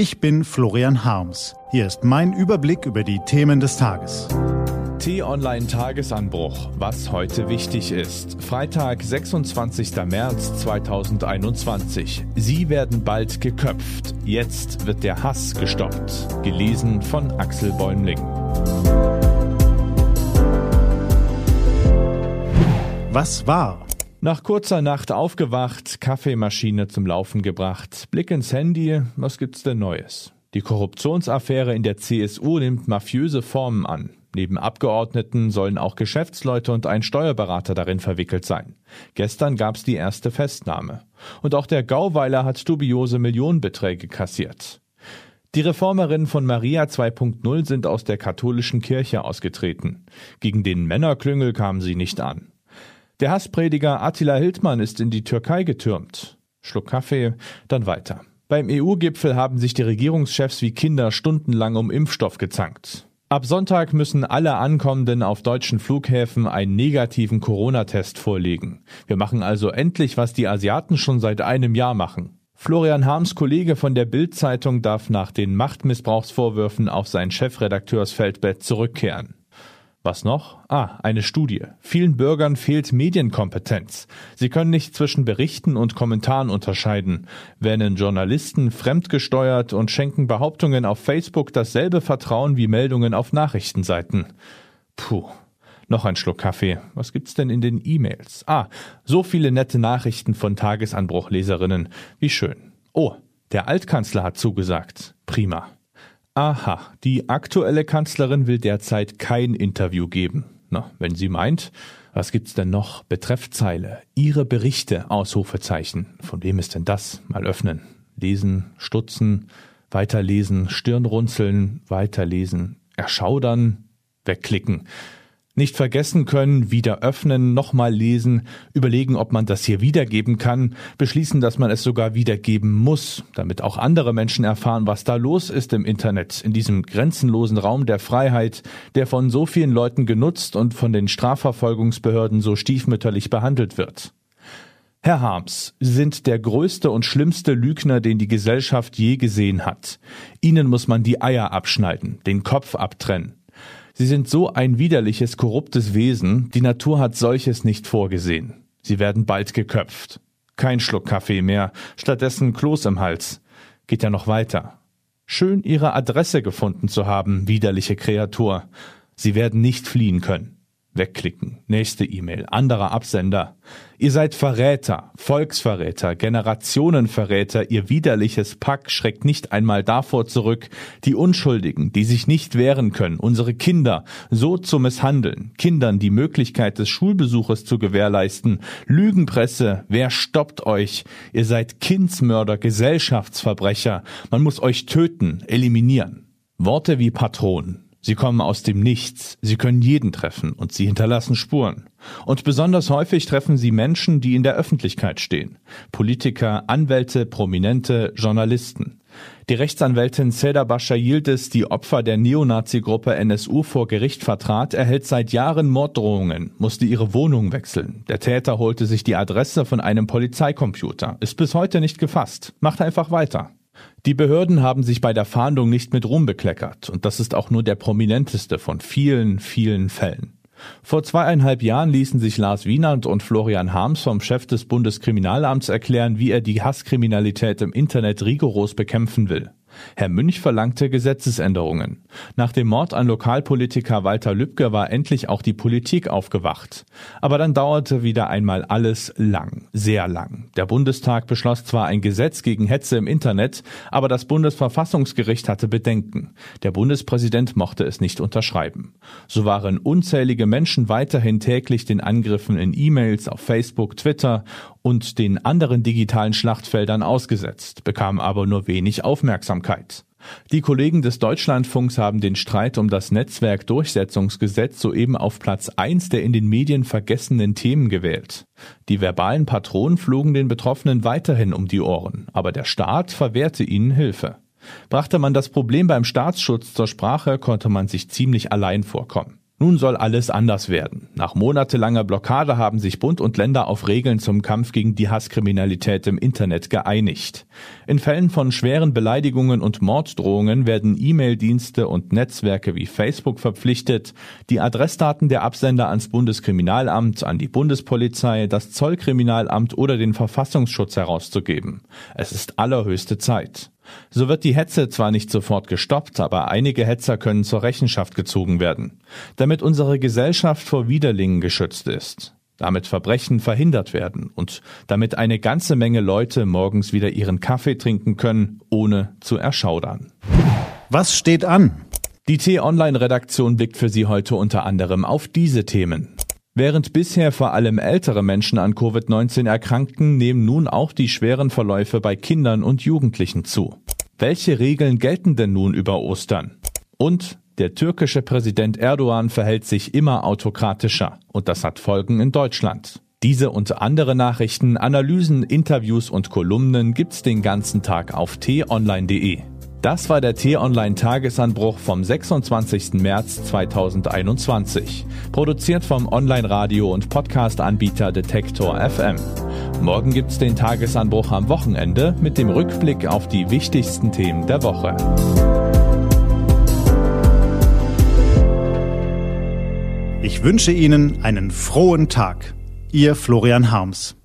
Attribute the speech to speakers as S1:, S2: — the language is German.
S1: Ich bin Florian Harms. Hier ist mein Überblick über die Themen des Tages.
S2: T-Online Tagesanbruch, was heute wichtig ist. Freitag, 26. März 2021. Sie werden bald geköpft. Jetzt wird der Hass gestoppt. Gelesen von Axel Bäumling.
S1: Was war?
S2: Nach kurzer Nacht aufgewacht, Kaffeemaschine zum Laufen gebracht, Blick ins Handy, was gibt's denn Neues? Die Korruptionsaffäre in der CSU nimmt mafiöse Formen an. Neben Abgeordneten sollen auch Geschäftsleute und ein Steuerberater darin verwickelt sein. Gestern gab's die erste Festnahme. Und auch der Gauweiler hat dubiose Millionenbeträge kassiert. Die Reformerinnen von Maria 2.0 sind aus der katholischen Kirche ausgetreten. Gegen den Männerklüngel kamen sie nicht an. Der Hassprediger Attila Hildmann ist in die Türkei getürmt. Schluck Kaffee, dann weiter. Beim EU-Gipfel haben sich die Regierungschefs wie Kinder stundenlang um Impfstoff gezankt. Ab Sonntag müssen alle Ankommenden auf deutschen Flughäfen einen negativen Corona-Test vorlegen. Wir machen also endlich, was die Asiaten schon seit einem Jahr machen. Florian Harms Kollege von der Bild-Zeitung darf nach den Machtmissbrauchsvorwürfen auf sein Chefredakteursfeldbett zurückkehren. Was noch? Ah, eine Studie. Vielen Bürgern fehlt Medienkompetenz. Sie können nicht zwischen Berichten und Kommentaren unterscheiden, wählen Journalisten fremdgesteuert und schenken Behauptungen auf Facebook dasselbe Vertrauen wie Meldungen auf Nachrichtenseiten. Puh. Noch ein Schluck Kaffee. Was gibt's denn in den E-Mails? Ah, so viele nette Nachrichten von Tagesanbruchleserinnen. Wie schön. Oh, der Altkanzler hat zugesagt. Prima. Aha, die aktuelle Kanzlerin will derzeit kein Interview geben. Na, wenn sie meint, was gibt's denn noch? Betreffzeile. Ihre Berichte, Ausrufezeichen. Von wem ist denn das? Mal öffnen. Lesen, stutzen, weiterlesen, Stirn runzeln, weiterlesen, erschaudern, wegklicken nicht vergessen können, wieder öffnen, nochmal lesen, überlegen, ob man das hier wiedergeben kann, beschließen, dass man es sogar wiedergeben muss, damit auch andere Menschen erfahren, was da los ist im Internet, in diesem grenzenlosen Raum der Freiheit, der von so vielen Leuten genutzt und von den Strafverfolgungsbehörden so stiefmütterlich behandelt wird. Herr Harms, Sie sind der größte und schlimmste Lügner, den die Gesellschaft je gesehen hat. Ihnen muss man die Eier abschneiden, den Kopf abtrennen. Sie sind so ein widerliches, korruptes Wesen, die Natur hat solches nicht vorgesehen. Sie werden bald geköpft. Kein Schluck Kaffee mehr, stattdessen Kloß im Hals. Geht ja noch weiter. Schön Ihre Adresse gefunden zu haben, widerliche Kreatur. Sie werden nicht fliehen können. Wegklicken. Nächste E-Mail. Anderer Absender. Ihr seid Verräter, Volksverräter, Generationenverräter. Ihr widerliches Pack schreckt nicht einmal davor zurück, die Unschuldigen, die sich nicht wehren können, unsere Kinder so zu misshandeln, Kindern die Möglichkeit des Schulbesuches zu gewährleisten. Lügenpresse, wer stoppt euch? Ihr seid Kindsmörder, Gesellschaftsverbrecher. Man muss euch töten, eliminieren. Worte wie Patron, Sie kommen aus dem Nichts, sie können jeden treffen und sie hinterlassen Spuren. Und besonders häufig treffen sie Menschen, die in der Öffentlichkeit stehen. Politiker, Anwälte, Prominente, Journalisten. Die Rechtsanwältin Seda Bascha Yildiz, die Opfer der Neonazi-Gruppe NSU vor Gericht vertrat, erhält seit Jahren Morddrohungen, musste ihre Wohnung wechseln. Der Täter holte sich die Adresse von einem Polizeicomputer, ist bis heute nicht gefasst, macht einfach weiter. Die Behörden haben sich bei der Fahndung nicht mit Ruhm bekleckert, und das ist auch nur der prominenteste von vielen, vielen Fällen. Vor zweieinhalb Jahren ließen sich Lars Wienand und Florian Harms vom Chef des Bundeskriminalamts erklären, wie er die Hasskriminalität im Internet rigoros bekämpfen will. Herr Münch verlangte Gesetzesänderungen. Nach dem Mord an Lokalpolitiker Walter Lübcke war endlich auch die Politik aufgewacht. Aber dann dauerte wieder einmal alles lang, sehr lang. Der Bundestag beschloss zwar ein Gesetz gegen Hetze im Internet, aber das Bundesverfassungsgericht hatte Bedenken. Der Bundespräsident mochte es nicht unterschreiben. So waren unzählige Menschen weiterhin täglich den Angriffen in E-Mails auf Facebook, Twitter und den anderen digitalen Schlachtfeldern ausgesetzt, bekamen aber nur wenig Aufmerksamkeit. Die Kollegen des Deutschlandfunks haben den Streit um das Netzwerkdurchsetzungsgesetz soeben auf Platz eins der in den Medien vergessenen Themen gewählt. Die verbalen Patronen flogen den Betroffenen weiterhin um die Ohren, aber der Staat verwehrte ihnen Hilfe. Brachte man das Problem beim Staatsschutz zur Sprache, konnte man sich ziemlich allein vorkommen. Nun soll alles anders werden. Nach monatelanger Blockade haben sich Bund und Länder auf Regeln zum Kampf gegen die Hasskriminalität im Internet geeinigt. In Fällen von schweren Beleidigungen und Morddrohungen werden E-Mail-Dienste und Netzwerke wie Facebook verpflichtet, die Adressdaten der Absender ans Bundeskriminalamt, an die Bundespolizei, das Zollkriminalamt oder den Verfassungsschutz herauszugeben. Es ist allerhöchste Zeit. So wird die Hetze zwar nicht sofort gestoppt, aber einige Hetzer können zur Rechenschaft gezogen werden, damit unsere Gesellschaft vor Widerlingen geschützt ist, damit Verbrechen verhindert werden und damit eine ganze Menge Leute morgens wieder ihren Kaffee trinken können, ohne zu erschaudern.
S1: Was steht an?
S2: Die T-Online-Redaktion blickt für Sie heute unter anderem auf diese Themen. Während bisher vor allem ältere Menschen an Covid-19 erkrankten, nehmen nun auch die schweren Verläufe bei Kindern und Jugendlichen zu. Welche Regeln gelten denn nun über Ostern? Und der türkische Präsident Erdogan verhält sich immer autokratischer und das hat Folgen in Deutschland. Diese und andere Nachrichten, Analysen, Interviews und Kolumnen gibt's den ganzen Tag auf t-online.de. Das war der T-Online-Tagesanbruch vom 26. März 2021. Produziert vom Online-Radio- und Podcast-Anbieter Detektor FM. Morgen gibt's den Tagesanbruch am Wochenende mit dem Rückblick auf die wichtigsten Themen der Woche.
S1: Ich wünsche Ihnen einen frohen Tag. Ihr Florian Harms.